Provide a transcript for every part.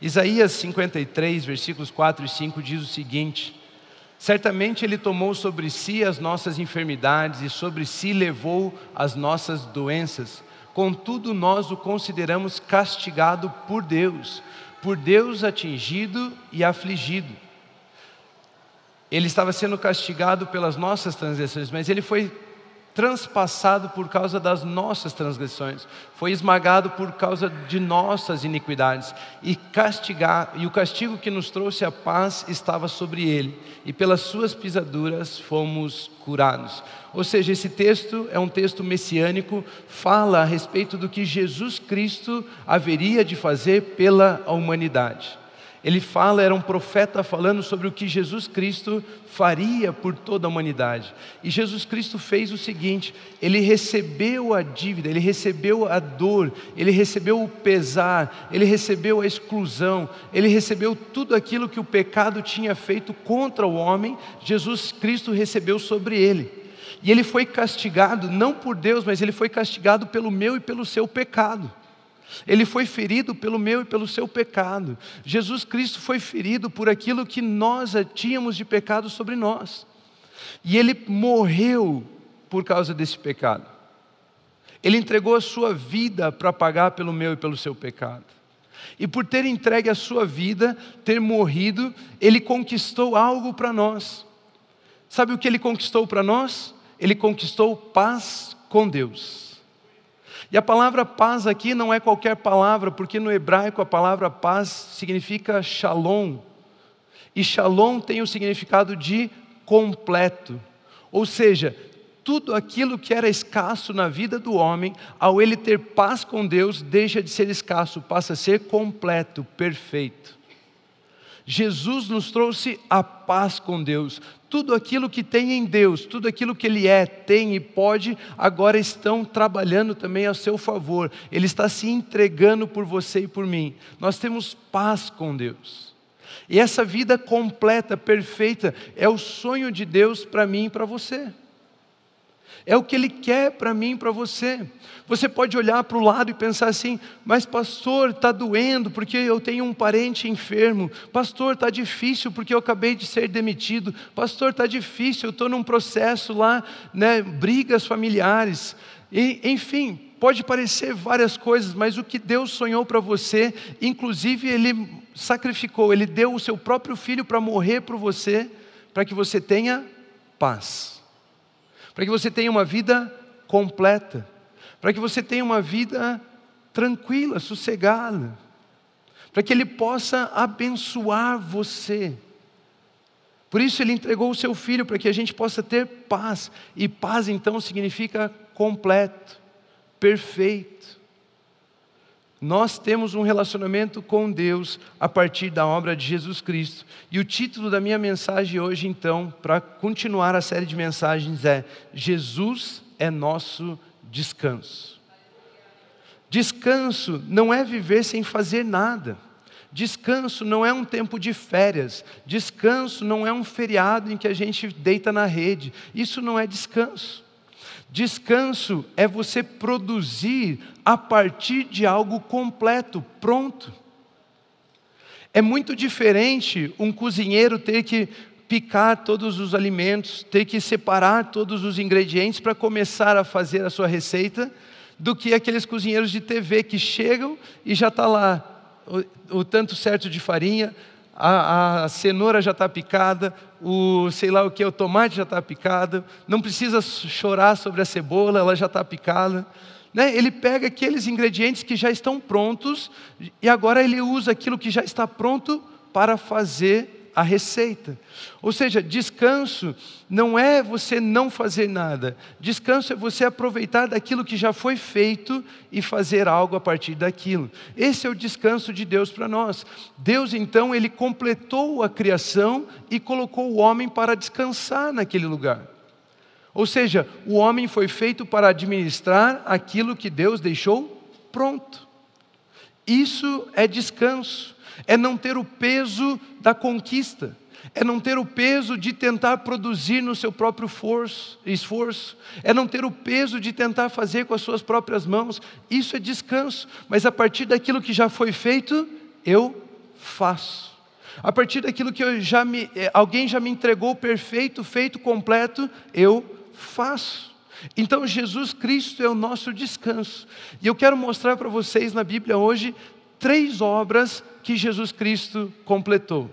Isaías 53, versículos 4 e 5 diz o seguinte: Certamente Ele tomou sobre si as nossas enfermidades e sobre si levou as nossas doenças. Contudo, nós o consideramos castigado por Deus, por Deus atingido e afligido. Ele estava sendo castigado pelas nossas transgressões, mas ele foi transpassado por causa das nossas transgressões, foi esmagado por causa de nossas iniquidades, e castigar, e o castigo que nos trouxe a paz estava sobre ele, e pelas suas pisaduras fomos curados. Ou seja, esse texto é um texto messiânico, fala a respeito do que Jesus Cristo haveria de fazer pela humanidade. Ele fala, era um profeta falando sobre o que Jesus Cristo faria por toda a humanidade. E Jesus Cristo fez o seguinte: ele recebeu a dívida, ele recebeu a dor, ele recebeu o pesar, ele recebeu a exclusão, ele recebeu tudo aquilo que o pecado tinha feito contra o homem, Jesus Cristo recebeu sobre ele. E ele foi castigado não por Deus, mas ele foi castigado pelo meu e pelo seu pecado. Ele foi ferido pelo meu e pelo seu pecado. Jesus Cristo foi ferido por aquilo que nós tínhamos de pecado sobre nós. E ele morreu por causa desse pecado. Ele entregou a sua vida para pagar pelo meu e pelo seu pecado. E por ter entregue a sua vida, ter morrido, ele conquistou algo para nós. Sabe o que ele conquistou para nós? Ele conquistou paz com Deus. E a palavra paz aqui não é qualquer palavra, porque no hebraico a palavra paz significa shalom. E shalom tem o significado de completo. Ou seja, tudo aquilo que era escasso na vida do homem, ao ele ter paz com Deus, deixa de ser escasso, passa a ser completo, perfeito. Jesus nos trouxe a paz com Deus. Tudo aquilo que tem em Deus, tudo aquilo que Ele é, tem e pode, agora estão trabalhando também a seu favor. Ele está se entregando por você e por mim. Nós temos paz com Deus. E essa vida completa, perfeita, é o sonho de Deus para mim e para você. É o que Ele quer para mim para você. Você pode olhar para o lado e pensar assim: mas pastor, está doendo porque eu tenho um parente enfermo. Pastor, está difícil porque eu acabei de ser demitido. Pastor, está difícil, eu estou num processo lá, né, brigas familiares. E, enfim, pode parecer várias coisas, mas o que Deus sonhou para você, inclusive Ele sacrificou, Ele deu o seu próprio filho para morrer por você, para que você tenha paz para que você tenha uma vida completa, para que você tenha uma vida tranquila, sossegada, para que Ele possa abençoar você. Por isso Ele entregou o seu Filho, para que a gente possa ter paz, e paz então significa completo, perfeito. Nós temos um relacionamento com Deus a partir da obra de Jesus Cristo. E o título da minha mensagem hoje, então, para continuar a série de mensagens, é: Jesus é nosso descanso. Descanso não é viver sem fazer nada. Descanso não é um tempo de férias. Descanso não é um feriado em que a gente deita na rede. Isso não é descanso. Descanso é você produzir a partir de algo completo, pronto. É muito diferente um cozinheiro ter que picar todos os alimentos, ter que separar todos os ingredientes para começar a fazer a sua receita, do que aqueles cozinheiros de TV que chegam e já está lá o, o tanto certo de farinha, a, a cenoura já está picada, o sei lá o que, o tomate já está picado, não precisa chorar sobre a cebola, ela já está picada. Né? Ele pega aqueles ingredientes que já estão prontos e agora ele usa aquilo que já está pronto para fazer a receita. Ou seja, descanso não é você não fazer nada. Descanso é você aproveitar daquilo que já foi feito e fazer algo a partir daquilo. Esse é o descanso de Deus para nós. Deus então ele completou a criação e colocou o homem para descansar naquele lugar. Ou seja, o homem foi feito para administrar aquilo que Deus deixou pronto. Isso é descanso é não ter o peso da conquista, é não ter o peso de tentar produzir no seu próprio forço, esforço, é não ter o peso de tentar fazer com as suas próprias mãos. Isso é descanso, mas a partir daquilo que já foi feito, eu faço. A partir daquilo que já me, eh, alguém já me entregou perfeito, feito, completo, eu faço. Então Jesus Cristo é o nosso descanso. E eu quero mostrar para vocês na Bíblia hoje três obras que Jesus Cristo completou.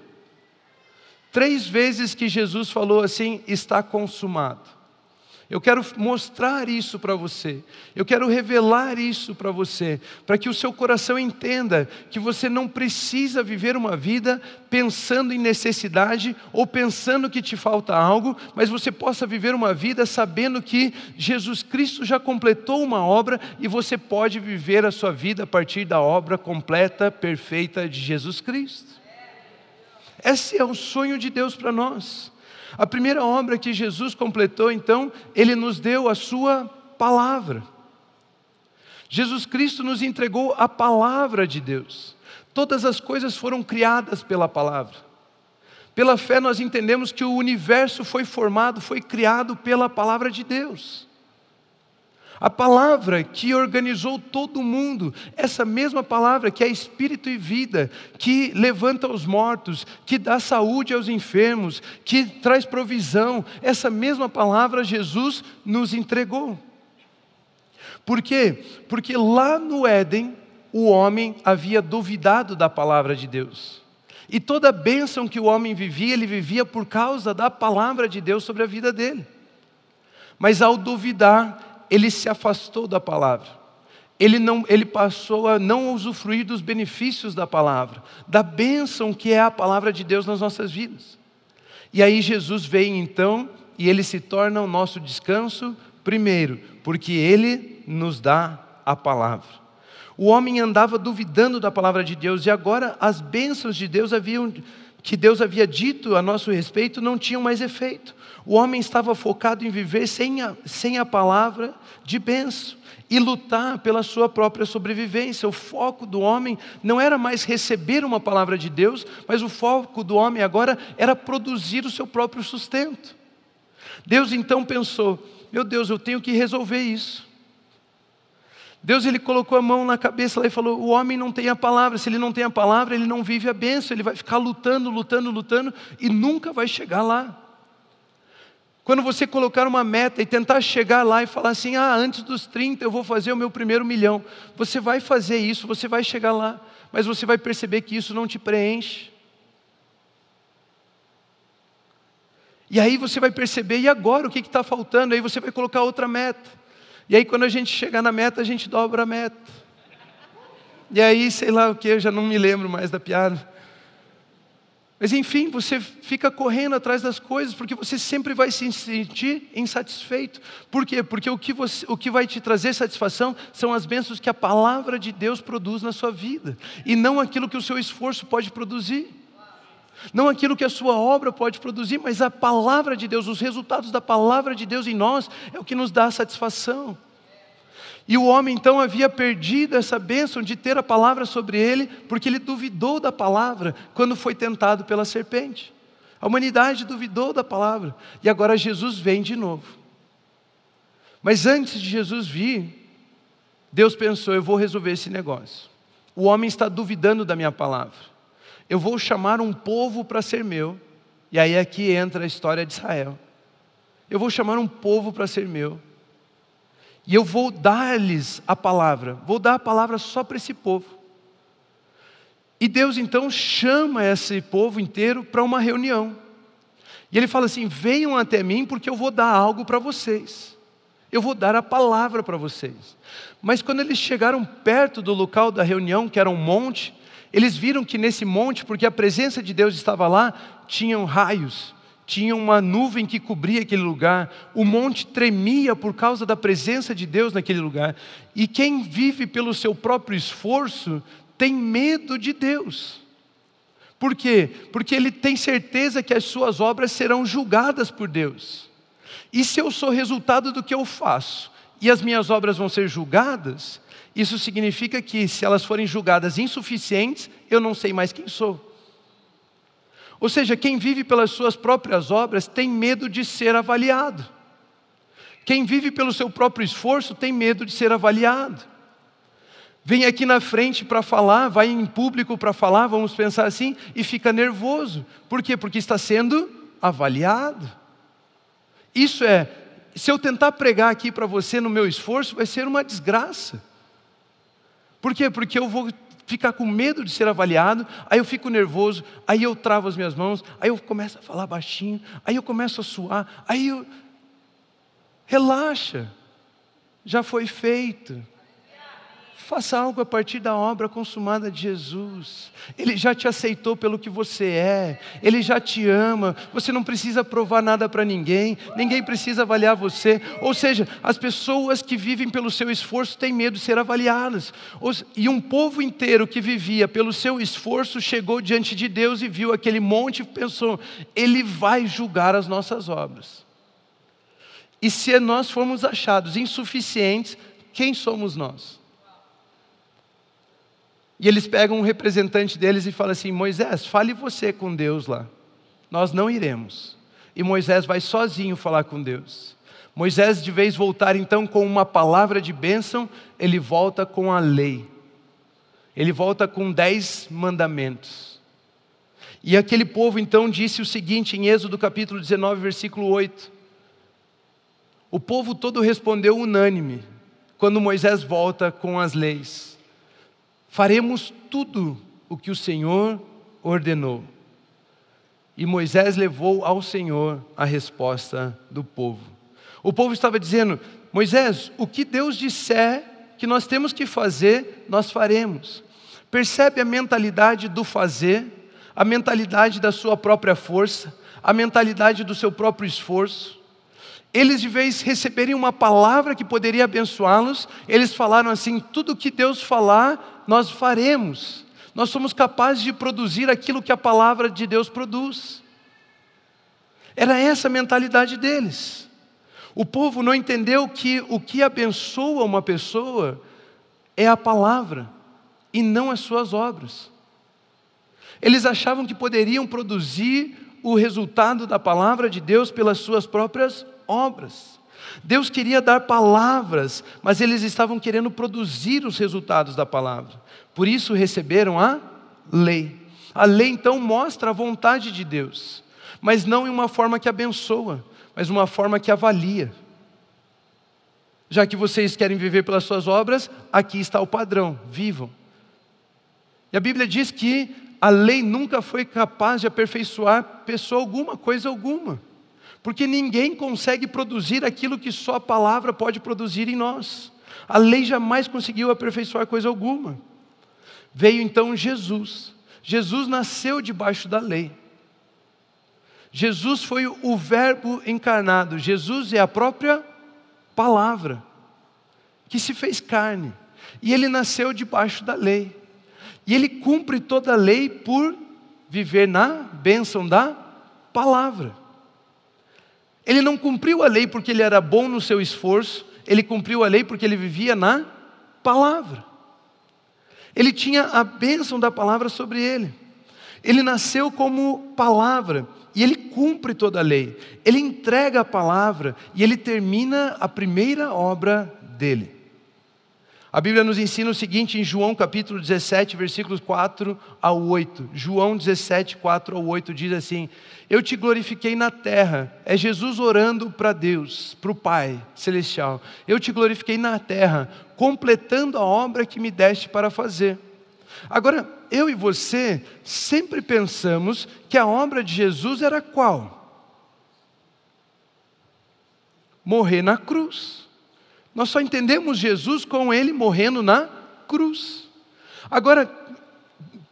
Três vezes que Jesus falou assim: está consumado. Eu quero mostrar isso para você, eu quero revelar isso para você, para que o seu coração entenda que você não precisa viver uma vida pensando em necessidade ou pensando que te falta algo, mas você possa viver uma vida sabendo que Jesus Cristo já completou uma obra e você pode viver a sua vida a partir da obra completa, perfeita de Jesus Cristo. Esse é o sonho de Deus para nós. A primeira obra que Jesus completou, então, ele nos deu a sua palavra. Jesus Cristo nos entregou a palavra de Deus. Todas as coisas foram criadas pela palavra. Pela fé nós entendemos que o universo foi formado, foi criado pela palavra de Deus. A palavra que organizou todo mundo, essa mesma palavra que é espírito e vida, que levanta os mortos, que dá saúde aos enfermos, que traz provisão, essa mesma palavra Jesus nos entregou. Por quê? Porque lá no Éden, o homem havia duvidado da palavra de Deus. E toda a bênção que o homem vivia, ele vivia por causa da palavra de Deus sobre a vida dele. Mas ao duvidar, ele se afastou da palavra. Ele, não, ele passou a não usufruir dos benefícios da palavra, da bênção que é a palavra de Deus nas nossas vidas. E aí Jesus vem então e ele se torna o nosso descanso, primeiro, porque ele nos dá a palavra. O homem andava duvidando da palavra de Deus e agora as bênçãos de Deus haviam que Deus havia dito a nosso respeito não tinham mais efeito. O homem estava focado em viver sem a, sem a palavra de benção e lutar pela sua própria sobrevivência. O foco do homem não era mais receber uma palavra de Deus, mas o foco do homem agora era produzir o seu próprio sustento. Deus então pensou: meu Deus, eu tenho que resolver isso. Deus ele colocou a mão na cabeça lá e falou: o homem não tem a palavra, se ele não tem a palavra, ele não vive a bênção, ele vai ficar lutando, lutando, lutando e nunca vai chegar lá. Quando você colocar uma meta e tentar chegar lá e falar assim: ah, antes dos 30 eu vou fazer o meu primeiro milhão, você vai fazer isso, você vai chegar lá, mas você vai perceber que isso não te preenche. E aí você vai perceber, e agora o que está faltando? Aí você vai colocar outra meta. E aí, quando a gente chegar na meta, a gente dobra a meta. E aí, sei lá o que, eu já não me lembro mais da piada. Mas enfim, você fica correndo atrás das coisas, porque você sempre vai se sentir insatisfeito. Por quê? Porque o que, você, o que vai te trazer satisfação são as bênçãos que a palavra de Deus produz na sua vida, e não aquilo que o seu esforço pode produzir. Não aquilo que a sua obra pode produzir, mas a palavra de Deus, os resultados da palavra de Deus em nós é o que nos dá satisfação. E o homem então havia perdido essa bênção de ter a palavra sobre ele, porque ele duvidou da palavra quando foi tentado pela serpente. A humanidade duvidou da palavra, e agora Jesus vem de novo. Mas antes de Jesus vir, Deus pensou: eu vou resolver esse negócio. O homem está duvidando da minha palavra eu vou chamar um povo para ser meu. E aí aqui entra a história de Israel. Eu vou chamar um povo para ser meu. E eu vou dar-lhes a palavra. Vou dar a palavra só para esse povo. E Deus então chama esse povo inteiro para uma reunião. E ele fala assim: venham até mim, porque eu vou dar algo para vocês. Eu vou dar a palavra para vocês. Mas quando eles chegaram perto do local da reunião, que era um monte, eles viram que nesse monte, porque a presença de Deus estava lá, tinham raios, tinha uma nuvem que cobria aquele lugar, o monte tremia por causa da presença de Deus naquele lugar. E quem vive pelo seu próprio esforço tem medo de Deus. Por quê? Porque ele tem certeza que as suas obras serão julgadas por Deus. E se eu sou resultado do que eu faço e as minhas obras vão ser julgadas, isso significa que, se elas forem julgadas insuficientes, eu não sei mais quem sou. Ou seja, quem vive pelas suas próprias obras tem medo de ser avaliado. Quem vive pelo seu próprio esforço tem medo de ser avaliado. vem aqui na frente para falar, vai em público para falar, vamos pensar assim, e fica nervoso. Por quê? Porque está sendo avaliado. Isso é, se eu tentar pregar aqui para você no meu esforço, vai ser uma desgraça. Por quê? Porque eu vou ficar com medo de ser avaliado, aí eu fico nervoso, aí eu travo as minhas mãos, aí eu começo a falar baixinho, aí eu começo a suar, aí eu. Relaxa, já foi feito. Faça algo a partir da obra consumada de Jesus. Ele já te aceitou pelo que você é, ele já te ama. Você não precisa provar nada para ninguém, ninguém precisa avaliar você. Ou seja, as pessoas que vivem pelo seu esforço têm medo de ser avaliadas. E um povo inteiro que vivia pelo seu esforço chegou diante de Deus e viu aquele monte e pensou: Ele vai julgar as nossas obras. E se nós formos achados insuficientes, quem somos nós? E eles pegam um representante deles e falam assim: Moisés, fale você com Deus lá. Nós não iremos. E Moisés vai sozinho falar com Deus. Moisés, de vez voltar então com uma palavra de bênção, ele volta com a lei. Ele volta com dez mandamentos. E aquele povo então disse o seguinte em Êxodo capítulo 19, versículo 8. O povo todo respondeu unânime quando Moisés volta com as leis faremos tudo o que o Senhor ordenou. E Moisés levou ao Senhor a resposta do povo. O povo estava dizendo: Moisés, o que Deus disser que nós temos que fazer, nós faremos. Percebe a mentalidade do fazer, a mentalidade da sua própria força, a mentalidade do seu próprio esforço. Eles, de vez receberem uma palavra que poderia abençoá-los, eles falaram assim: tudo que Deus falar, nós faremos. Nós somos capazes de produzir aquilo que a palavra de Deus produz. Era essa a mentalidade deles. O povo não entendeu que o que abençoa uma pessoa é a palavra e não as suas obras. Eles achavam que poderiam produzir o resultado da palavra de Deus pelas suas próprias obras. Deus queria dar palavras, mas eles estavam querendo produzir os resultados da palavra. Por isso receberam a lei. A lei então mostra a vontade de Deus, mas não em uma forma que abençoa, mas uma forma que avalia. Já que vocês querem viver pelas suas obras, aqui está o padrão: vivam. E a Bíblia diz que a lei nunca foi capaz de aperfeiçoar pessoa alguma, coisa alguma porque ninguém consegue produzir aquilo que só a palavra pode produzir em nós. A lei jamais conseguiu aperfeiçoar coisa alguma. Veio então Jesus. Jesus nasceu debaixo da lei. Jesus foi o Verbo encarnado. Jesus é a própria palavra que se fez carne. E ele nasceu debaixo da lei. E ele cumpre toda a lei por viver na bênção da palavra. Ele não cumpriu a lei porque ele era bom no seu esforço, ele cumpriu a lei porque ele vivia na palavra. Ele tinha a bênção da palavra sobre ele. Ele nasceu como palavra e ele cumpre toda a lei. Ele entrega a palavra e ele termina a primeira obra dele. A Bíblia nos ensina o seguinte em João capítulo 17, versículos 4 ao 8. João 17, 4 ao 8 diz assim: Eu te glorifiquei na terra. É Jesus orando para Deus, para o Pai celestial. Eu te glorifiquei na terra, completando a obra que me deste para fazer. Agora, eu e você sempre pensamos que a obra de Jesus era qual? Morrer na cruz. Nós só entendemos Jesus com ele morrendo na cruz. Agora,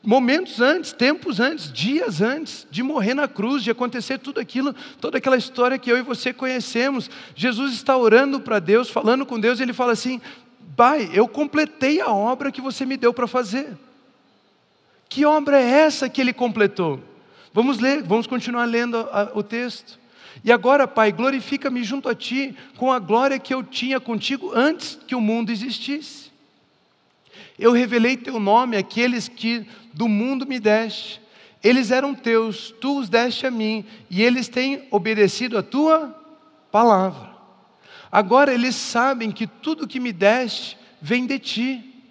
momentos antes, tempos antes, dias antes de morrer na cruz, de acontecer tudo aquilo, toda aquela história que eu e você conhecemos, Jesus está orando para Deus, falando com Deus, e ele fala assim: Pai, eu completei a obra que você me deu para fazer. Que obra é essa que ele completou? Vamos ler, vamos continuar lendo a, o texto. E agora, Pai, glorifica-me junto a Ti com a glória que eu tinha contigo antes que o mundo existisse. Eu revelei Teu nome àqueles que do mundo me deste. Eles eram teus, tu os deste a mim, e eles têm obedecido a tua palavra. Agora eles sabem que tudo que me deste vem de ti.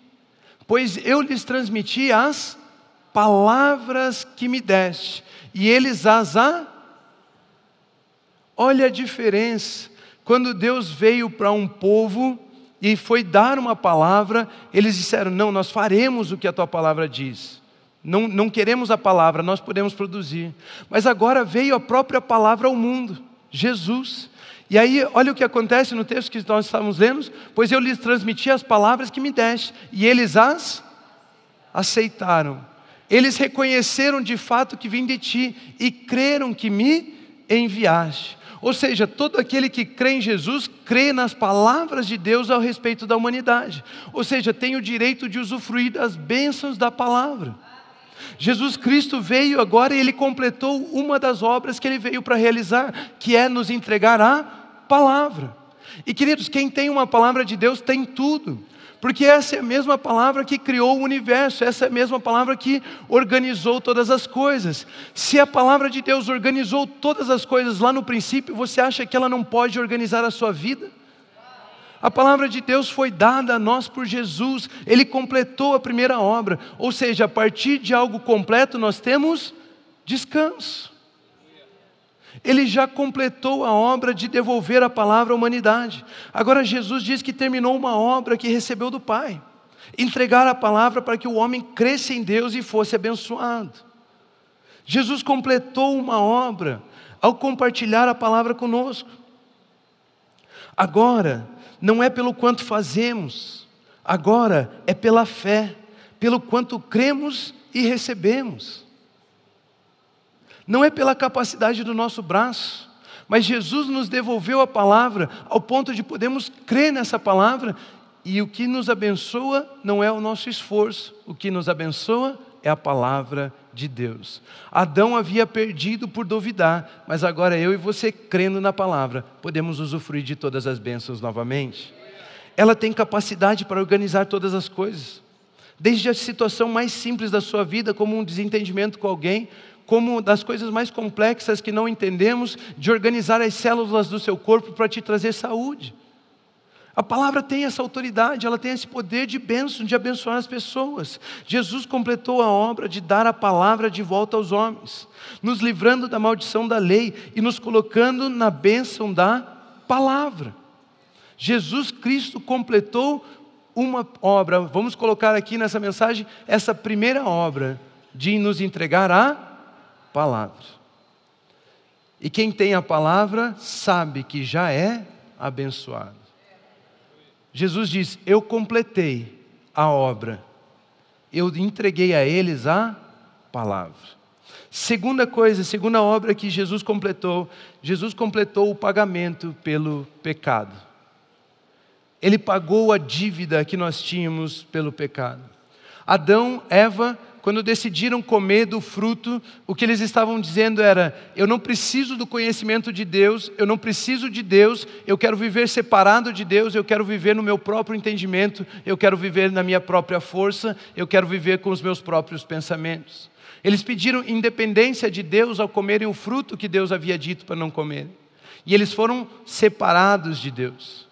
Pois eu lhes transmiti as palavras que me deste, e eles as a. Olha a diferença. Quando Deus veio para um povo e foi dar uma palavra, eles disseram: Não, nós faremos o que a tua palavra diz. Não, não queremos a palavra, nós podemos produzir. Mas agora veio a própria palavra ao mundo, Jesus. E aí, olha o que acontece no texto que nós estávamos lendo: Pois eu lhes transmiti as palavras que me deste, e eles as aceitaram. Eles reconheceram de fato que vim de ti e creram que me enviaste. Ou seja, todo aquele que crê em Jesus crê nas palavras de Deus ao respeito da humanidade. Ou seja, tem o direito de usufruir das bênçãos da palavra. Jesus Cristo veio agora e ele completou uma das obras que ele veio para realizar, que é nos entregar a palavra. E queridos, quem tem uma palavra de Deus tem tudo. Porque essa é a mesma palavra que criou o universo, essa é a mesma palavra que organizou todas as coisas. Se a palavra de Deus organizou todas as coisas lá no princípio, você acha que ela não pode organizar a sua vida? A palavra de Deus foi dada a nós por Jesus, ele completou a primeira obra, ou seja, a partir de algo completo nós temos descanso. Ele já completou a obra de devolver a palavra à humanidade. Agora Jesus diz que terminou uma obra que recebeu do Pai. Entregar a palavra para que o homem cresça em Deus e fosse abençoado. Jesus completou uma obra ao compartilhar a palavra conosco. Agora, não é pelo quanto fazemos, agora é pela fé, pelo quanto cremos e recebemos não é pela capacidade do nosso braço, mas Jesus nos devolveu a palavra ao ponto de podermos crer nessa palavra, e o que nos abençoa não é o nosso esforço, o que nos abençoa é a palavra de Deus. Adão havia perdido por duvidar, mas agora eu e você, crendo na palavra, podemos usufruir de todas as bênçãos novamente. Ela tem capacidade para organizar todas as coisas, desde a situação mais simples da sua vida, como um desentendimento com alguém, como das coisas mais complexas que não entendemos, de organizar as células do seu corpo para te trazer saúde. A palavra tem essa autoridade, ela tem esse poder de bênção, de abençoar as pessoas. Jesus completou a obra de dar a palavra de volta aos homens, nos livrando da maldição da lei e nos colocando na bênção da palavra. Jesus Cristo completou uma obra, vamos colocar aqui nessa mensagem, essa primeira obra de nos entregar a palavra. E quem tem a palavra sabe que já é abençoado. Jesus diz: Eu completei a obra, eu entreguei a eles a palavra. Segunda coisa, segunda obra que Jesus completou, Jesus completou o pagamento pelo pecado. Ele pagou a dívida que nós tínhamos pelo pecado. Adão, Eva quando decidiram comer do fruto, o que eles estavam dizendo era: eu não preciso do conhecimento de Deus, eu não preciso de Deus, eu quero viver separado de Deus, eu quero viver no meu próprio entendimento, eu quero viver na minha própria força, eu quero viver com os meus próprios pensamentos. Eles pediram independência de Deus ao comerem o fruto que Deus havia dito para não comer. E eles foram separados de Deus.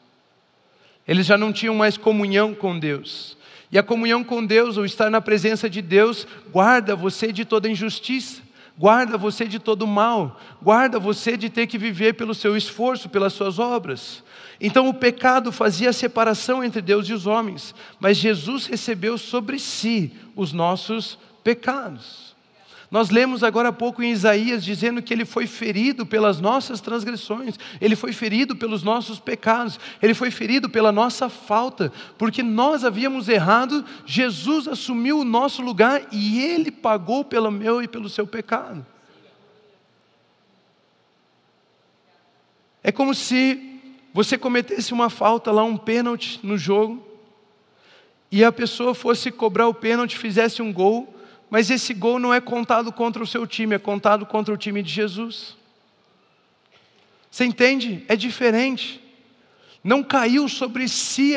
Eles já não tinham mais comunhão com Deus. E a comunhão com Deus, ou estar na presença de Deus, guarda você de toda injustiça, guarda você de todo mal, guarda você de ter que viver pelo seu esforço, pelas suas obras. Então o pecado fazia a separação entre Deus e os homens, mas Jesus recebeu sobre si os nossos pecados. Nós lemos agora há pouco em Isaías dizendo que ele foi ferido pelas nossas transgressões, ele foi ferido pelos nossos pecados, ele foi ferido pela nossa falta, porque nós havíamos errado, Jesus assumiu o nosso lugar e ele pagou pelo meu e pelo seu pecado. É como se você cometesse uma falta lá, um pênalti no jogo, e a pessoa fosse cobrar o pênalti, fizesse um gol, mas esse gol não é contado contra o seu time, é contado contra o time de Jesus. Você entende? É diferente. Não caiu sobre si,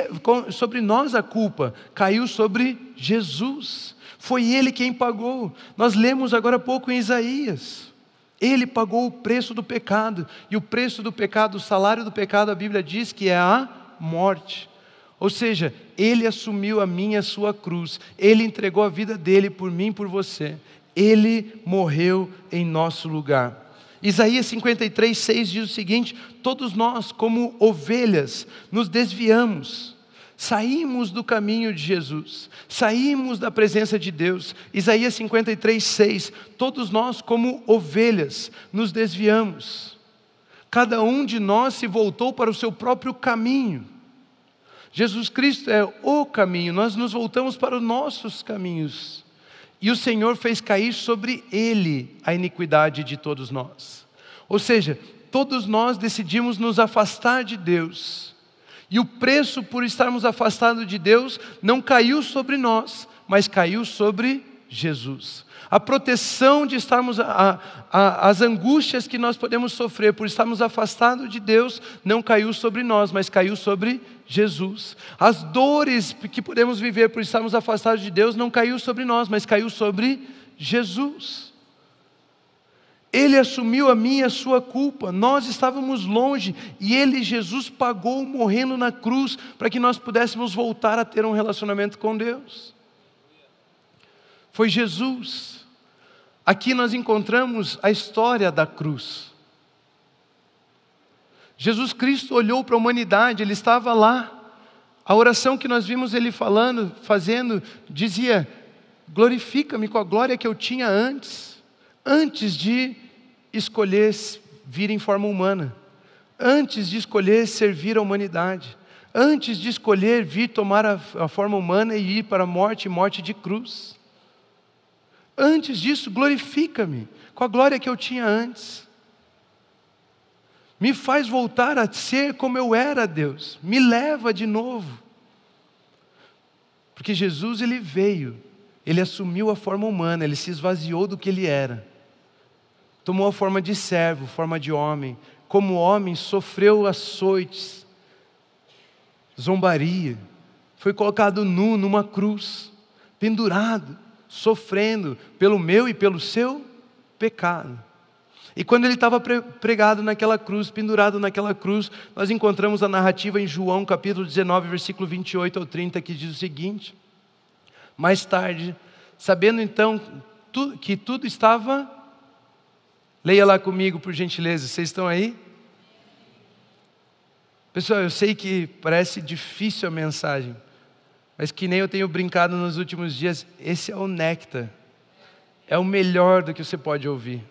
sobre nós a culpa, caiu sobre Jesus. Foi ele quem pagou. Nós lemos agora há pouco em Isaías. Ele pagou o preço do pecado, e o preço do pecado, o salário do pecado, a Bíblia diz que é a morte. Ou seja, Ele assumiu a minha a sua cruz, Ele entregou a vida dele por mim e por você, Ele morreu em nosso lugar. Isaías 53, 6 diz o seguinte: Todos nós, como ovelhas, nos desviamos, saímos do caminho de Jesus, saímos da presença de Deus. Isaías 53, 6: Todos nós, como ovelhas, nos desviamos, cada um de nós se voltou para o seu próprio caminho. Jesus Cristo é o caminho, nós nos voltamos para os nossos caminhos. E o Senhor fez cair sobre ele a iniquidade de todos nós. Ou seja, todos nós decidimos nos afastar de Deus. E o preço por estarmos afastados de Deus não caiu sobre nós, mas caiu sobre Jesus. A proteção de estarmos, a, a, as angústias que nós podemos sofrer por estarmos afastados de Deus, não caiu sobre nós, mas caiu sobre Jesus. As dores que podemos viver por estarmos afastados de Deus não caiu sobre nós, mas caiu sobre Jesus. Ele assumiu a minha e a sua culpa. Nós estávamos longe e ele, Jesus, pagou morrendo na cruz para que nós pudéssemos voltar a ter um relacionamento com Deus. Foi Jesus. Aqui nós encontramos a história da cruz. Jesus Cristo olhou para a humanidade, ele estava lá. A oração que nós vimos ele falando, fazendo, dizia: glorifica-me com a glória que eu tinha antes, antes de escolher vir em forma humana, antes de escolher servir a humanidade, antes de escolher vir tomar a, a forma humana e ir para a morte morte de cruz. Antes disso, glorifica-me com a glória que eu tinha antes. Me faz voltar a ser como eu era, Deus. Me leva de novo. Porque Jesus ele veio, ele assumiu a forma humana, ele se esvaziou do que ele era. Tomou a forma de servo, forma de homem. Como homem, sofreu açoites, zombaria. Foi colocado nu numa cruz, pendurado, sofrendo pelo meu e pelo seu pecado. E quando ele estava pregado naquela cruz, pendurado naquela cruz, nós encontramos a narrativa em João capítulo 19, versículo 28 ao 30, que diz o seguinte: Mais tarde, sabendo então que tudo estava. Leia lá comigo, por gentileza, vocês estão aí? Pessoal, eu sei que parece difícil a mensagem, mas que nem eu tenho brincado nos últimos dias, esse é o néctar, é o melhor do que você pode ouvir.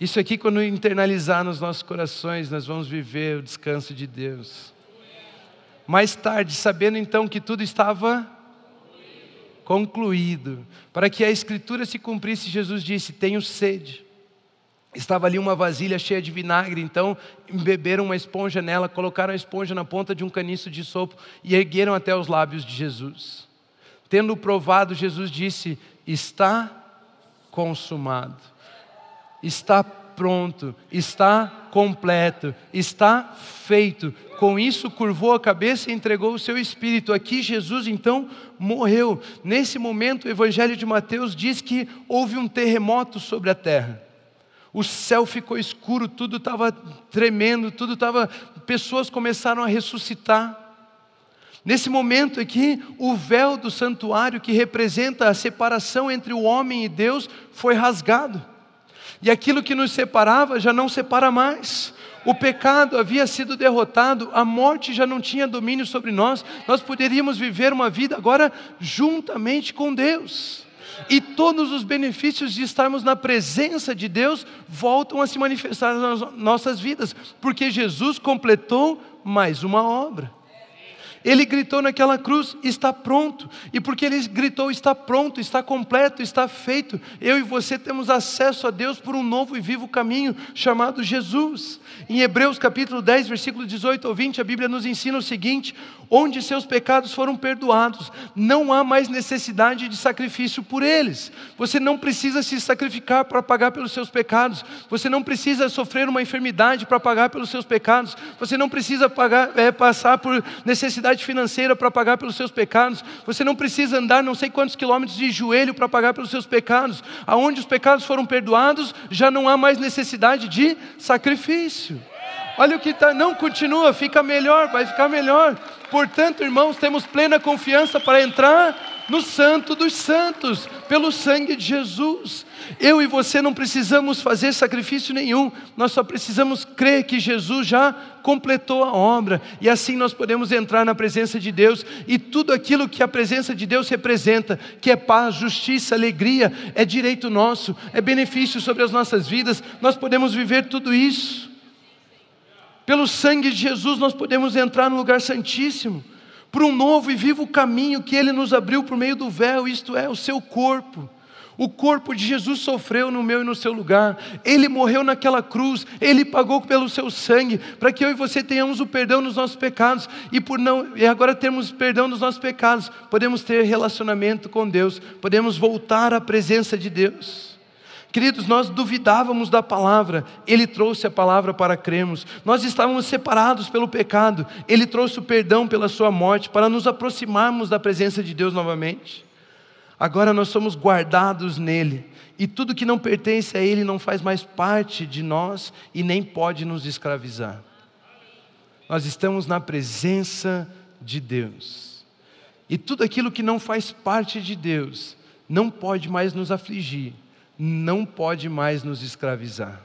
Isso aqui, quando internalizar nos nossos corações, nós vamos viver o descanso de Deus. Mais tarde, sabendo então que tudo estava concluído, para que a Escritura se cumprisse, Jesus disse: Tenho sede. Estava ali uma vasilha cheia de vinagre, então beberam uma esponja nela, colocaram a esponja na ponta de um caniço de sopo e ergueram até os lábios de Jesus. Tendo provado, Jesus disse: Está consumado está pronto, está completo, está feito. Com isso, curvou a cabeça e entregou o seu espírito. Aqui, Jesus então morreu. Nesse momento, o Evangelho de Mateus diz que houve um terremoto sobre a terra. O céu ficou escuro, tudo estava tremendo, tudo estava. Pessoas começaram a ressuscitar. Nesse momento aqui, o véu do santuário, que representa a separação entre o homem e Deus, foi rasgado. E aquilo que nos separava já não separa mais. O pecado havia sido derrotado, a morte já não tinha domínio sobre nós, nós poderíamos viver uma vida agora juntamente com Deus. E todos os benefícios de estarmos na presença de Deus voltam a se manifestar nas nossas vidas, porque Jesus completou mais uma obra. Ele gritou naquela cruz: está pronto. E porque ele gritou: está pronto, está completo, está feito, eu e você temos acesso a Deus por um novo e vivo caminho chamado Jesus. Em Hebreus capítulo 10, versículo 18 ao 20, a Bíblia nos ensina o seguinte: onde seus pecados foram perdoados, não há mais necessidade de sacrifício por eles. Você não precisa se sacrificar para pagar pelos seus pecados, você não precisa sofrer uma enfermidade para pagar pelos seus pecados, você não precisa pagar, é, passar por necessidade capacidade financeira para pagar pelos seus pecados. Você não precisa andar não sei quantos quilômetros de joelho para pagar pelos seus pecados. Aonde os pecados foram perdoados, já não há mais necessidade de sacrifício. Olha o que está. Não, continua, fica melhor, vai ficar melhor. Portanto, irmãos, temos plena confiança para entrar no Santo dos Santos, pelo sangue de Jesus. Eu e você não precisamos fazer sacrifício nenhum, nós só precisamos crer que Jesus já completou a obra, e assim nós podemos entrar na presença de Deus, e tudo aquilo que a presença de Deus representa, que é paz, justiça, alegria, é direito nosso, é benefício sobre as nossas vidas, nós podemos viver tudo isso. Pelo sangue de Jesus nós podemos entrar no lugar santíssimo, por um novo e vivo caminho que Ele nos abriu por meio do véu, isto é, o seu corpo. O corpo de Jesus sofreu no meu e no seu lugar. Ele morreu naquela cruz. Ele pagou pelo seu sangue para que eu e você tenhamos o perdão nos nossos pecados e por não e agora temos perdão dos nossos pecados, podemos ter relacionamento com Deus, podemos voltar à presença de Deus. Queridos, nós duvidávamos da palavra, Ele trouxe a palavra para crermos. Nós estávamos separados pelo pecado, Ele trouxe o perdão pela Sua morte para nos aproximarmos da presença de Deus novamente. Agora nós somos guardados nele, e tudo que não pertence a Ele não faz mais parte de nós e nem pode nos escravizar. Nós estamos na presença de Deus, e tudo aquilo que não faz parte de Deus não pode mais nos afligir não pode mais nos escravizar.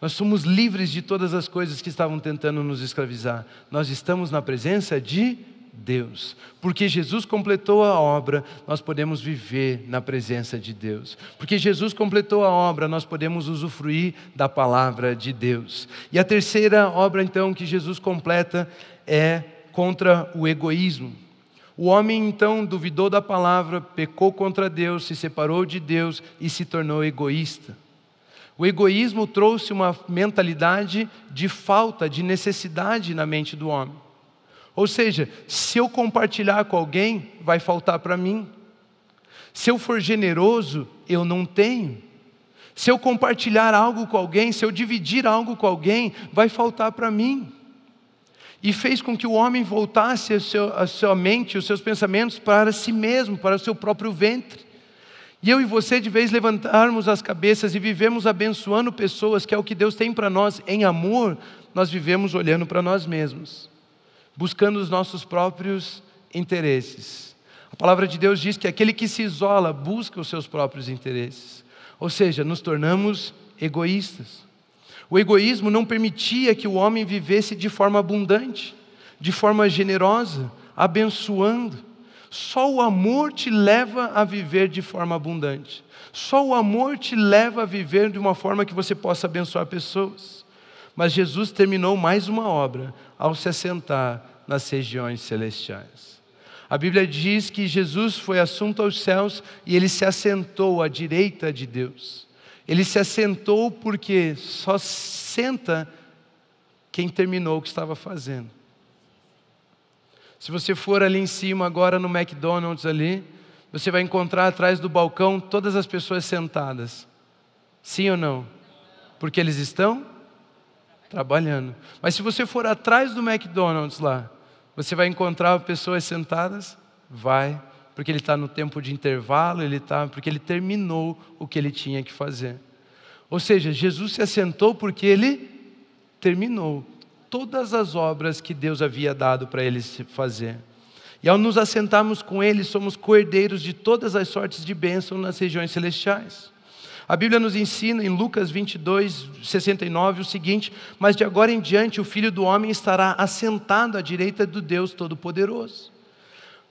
Nós somos livres de todas as coisas que estavam tentando nos escravizar. Nós estamos na presença de Deus. Porque Jesus completou a obra, nós podemos viver na presença de Deus. Porque Jesus completou a obra, nós podemos usufruir da palavra de Deus. E a terceira obra, então, que Jesus completa é contra o egoísmo. O homem então duvidou da palavra, pecou contra Deus, se separou de Deus e se tornou egoísta. O egoísmo trouxe uma mentalidade de falta, de necessidade na mente do homem. Ou seja, se eu compartilhar com alguém, vai faltar para mim. Se eu for generoso, eu não tenho. Se eu compartilhar algo com alguém, se eu dividir algo com alguém, vai faltar para mim e fez com que o homem voltasse a, seu, a sua mente, os seus pensamentos para si mesmo, para o seu próprio ventre. E eu e você, de vez levantarmos as cabeças e vivemos abençoando pessoas, que é o que Deus tem para nós em amor, nós vivemos olhando para nós mesmos, buscando os nossos próprios interesses. A palavra de Deus diz que aquele que se isola busca os seus próprios interesses, ou seja, nos tornamos egoístas. O egoísmo não permitia que o homem vivesse de forma abundante, de forma generosa, abençoando. Só o amor te leva a viver de forma abundante. Só o amor te leva a viver de uma forma que você possa abençoar pessoas. Mas Jesus terminou mais uma obra ao se assentar nas regiões celestiais. A Bíblia diz que Jesus foi assunto aos céus e ele se assentou à direita de Deus. Ele se assentou porque só senta quem terminou o que estava fazendo. Se você for ali em cima agora no McDonald's ali, você vai encontrar atrás do balcão todas as pessoas sentadas. Sim ou não? Porque eles estão trabalhando. Mas se você for atrás do McDonald's lá, você vai encontrar pessoas sentadas? Vai porque ele está no tempo de intervalo, ele está, porque ele terminou o que ele tinha que fazer. Ou seja, Jesus se assentou porque ele terminou todas as obras que Deus havia dado para ele fazer. E ao nos assentarmos com ele, somos coerdeiros de todas as sortes de bênção nas regiões celestiais. A Bíblia nos ensina em Lucas 22, 69 o seguinte: Mas de agora em diante o filho do homem estará assentado à direita do Deus Todo-Poderoso.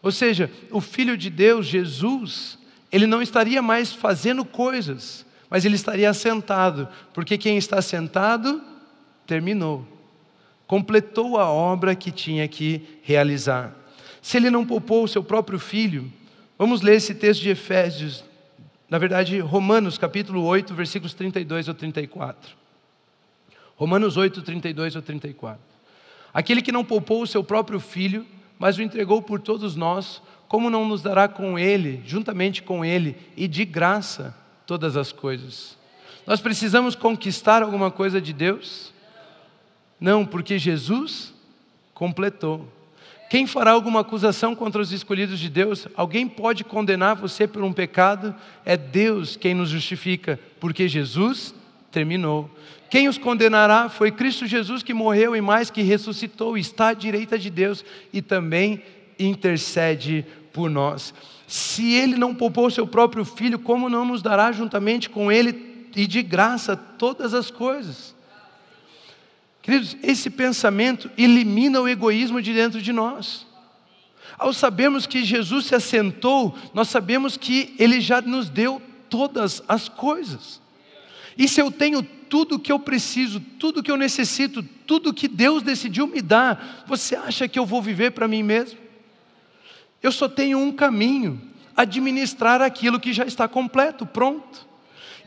Ou seja, o Filho de Deus, Jesus, ele não estaria mais fazendo coisas, mas ele estaria sentado, porque quem está sentado terminou, completou a obra que tinha que realizar. Se ele não poupou o seu próprio filho, vamos ler esse texto de Efésios, na verdade, Romanos capítulo 8, versículos 32 ao 34. Romanos 8, 32 ao 34. Aquele que não poupou o seu próprio filho, mas o entregou por todos nós, como não nos dará com ele, juntamente com ele, e de graça, todas as coisas? Nós precisamos conquistar alguma coisa de Deus? Não, porque Jesus completou. Quem fará alguma acusação contra os escolhidos de Deus? Alguém pode condenar você por um pecado? É Deus quem nos justifica, porque Jesus terminou. Quem os condenará foi Cristo Jesus que morreu e mais que ressuscitou, está à direita de Deus e também intercede por nós. Se ele não poupou seu próprio filho, como não nos dará juntamente com ele e de graça todas as coisas? Queridos, esse pensamento elimina o egoísmo de dentro de nós. Ao sabermos que Jesus se assentou, nós sabemos que Ele já nos deu todas as coisas. E se eu tenho tudo o que eu preciso, tudo o que eu necessito, tudo que Deus decidiu me dar, você acha que eu vou viver para mim mesmo? Eu só tenho um caminho: administrar aquilo que já está completo, pronto.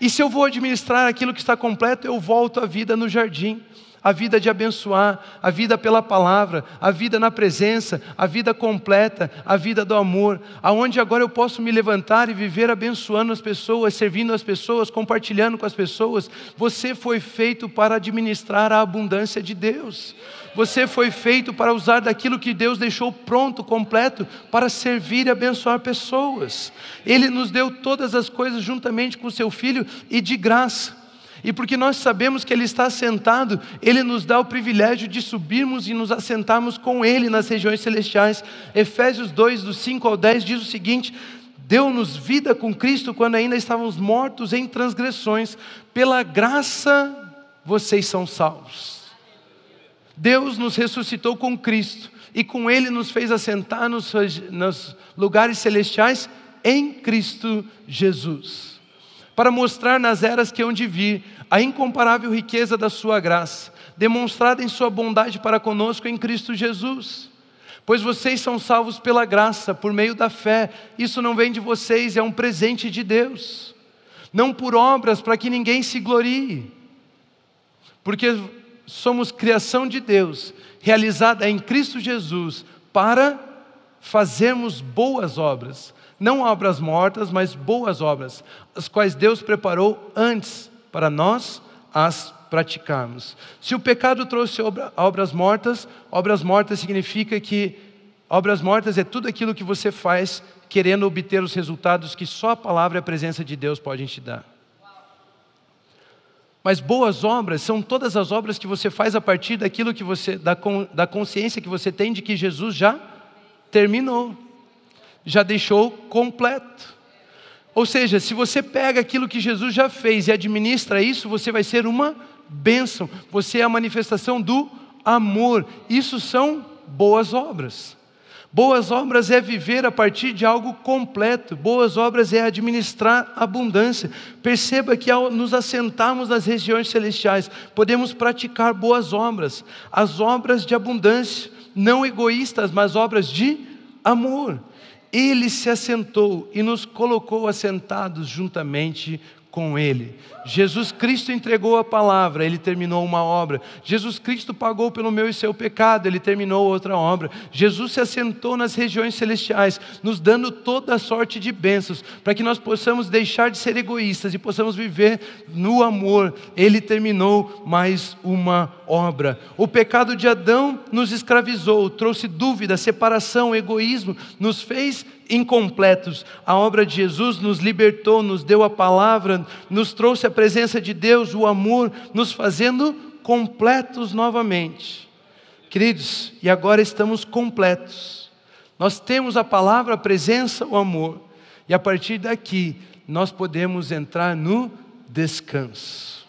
E se eu vou administrar aquilo que está completo, eu volto à vida no jardim a vida de abençoar, a vida pela palavra, a vida na presença, a vida completa, a vida do amor, aonde agora eu posso me levantar e viver abençoando as pessoas, servindo as pessoas, compartilhando com as pessoas. Você foi feito para administrar a abundância de Deus. Você foi feito para usar daquilo que Deus deixou pronto, completo, para servir e abençoar pessoas. Ele nos deu todas as coisas juntamente com seu filho e de graça. E porque nós sabemos que Ele está sentado, Ele nos dá o privilégio de subirmos e nos assentarmos com Ele nas regiões celestiais. Efésios 2, do 5 ao 10, diz o seguinte: Deu-nos vida com Cristo quando ainda estávamos mortos em transgressões, pela graça vocês são salvos. Deus nos ressuscitou com Cristo e com Ele nos fez assentar nos, nos lugares celestiais em Cristo Jesus para mostrar nas eras que hão de vir a incomparável riqueza da Sua graça, demonstrada em Sua bondade para conosco em Cristo Jesus. Pois vocês são salvos pela graça, por meio da fé, isso não vem de vocês, é um presente de Deus, não por obras para que ninguém se glorie, porque somos criação de Deus, realizada em Cristo Jesus, para fazermos boas obras, não obras mortas, mas boas obras, as quais Deus preparou antes para nós as praticarmos. Se o pecado trouxe obras mortas, obras mortas significa que obras mortas é tudo aquilo que você faz querendo obter os resultados que só a palavra e a presença de Deus podem te dar. Mas boas obras são todas as obras que você faz a partir daquilo que você, da, da consciência que você tem de que Jesus já terminou já deixou completo. Ou seja, se você pega aquilo que Jesus já fez e administra isso, você vai ser uma bênção, você é a manifestação do amor. Isso são boas obras. Boas obras é viver a partir de algo completo, boas obras é administrar abundância. Perceba que ao nos assentarmos nas regiões celestiais, podemos praticar boas obras, as obras de abundância, não egoístas, mas obras de amor. Ele se assentou e nos colocou assentados juntamente com Ele. Jesus Cristo entregou a palavra, Ele terminou uma obra. Jesus Cristo pagou pelo meu e seu pecado, Ele terminou outra obra. Jesus se assentou nas regiões celestiais, nos dando toda sorte de bênçãos, para que nós possamos deixar de ser egoístas e possamos viver no amor. Ele terminou mais uma obra. O pecado de Adão nos escravizou, trouxe dúvida, separação, egoísmo, nos fez incompletos. A obra de Jesus nos libertou, nos deu a palavra, nos trouxe a presença de Deus, o amor, nos fazendo completos novamente. Queridos, e agora estamos completos. Nós temos a palavra, a presença, o amor. E a partir daqui, nós podemos entrar no descanso.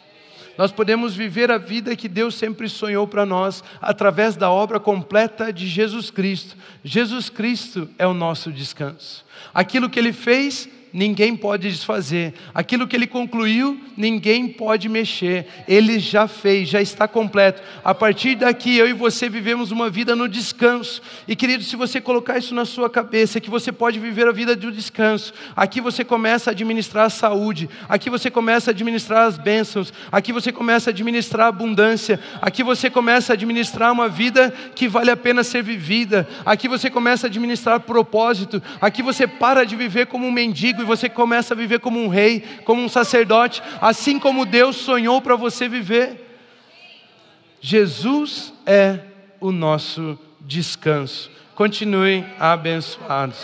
Nós podemos viver a vida que Deus sempre sonhou para nós, através da obra completa de Jesus Cristo. Jesus Cristo é o nosso descanso. Aquilo que Ele fez, ninguém pode desfazer. Aquilo que ele concluiu, ninguém pode mexer. Ele já fez, já está completo. A partir daqui, eu e você vivemos uma vida no descanso. E querido, se você colocar isso na sua cabeça, que você pode viver a vida do descanso. Aqui você começa a administrar a saúde. Aqui você começa a administrar as bênçãos. Aqui você começa a administrar a abundância. Aqui você começa a administrar uma vida que vale a pena ser vivida. Aqui você começa a administrar propósito. Aqui você para de viver como um mendigo e você começa a viver como um rei, como um sacerdote, assim como Deus sonhou para você viver. Jesus é o nosso descanso. Continuem abençoados.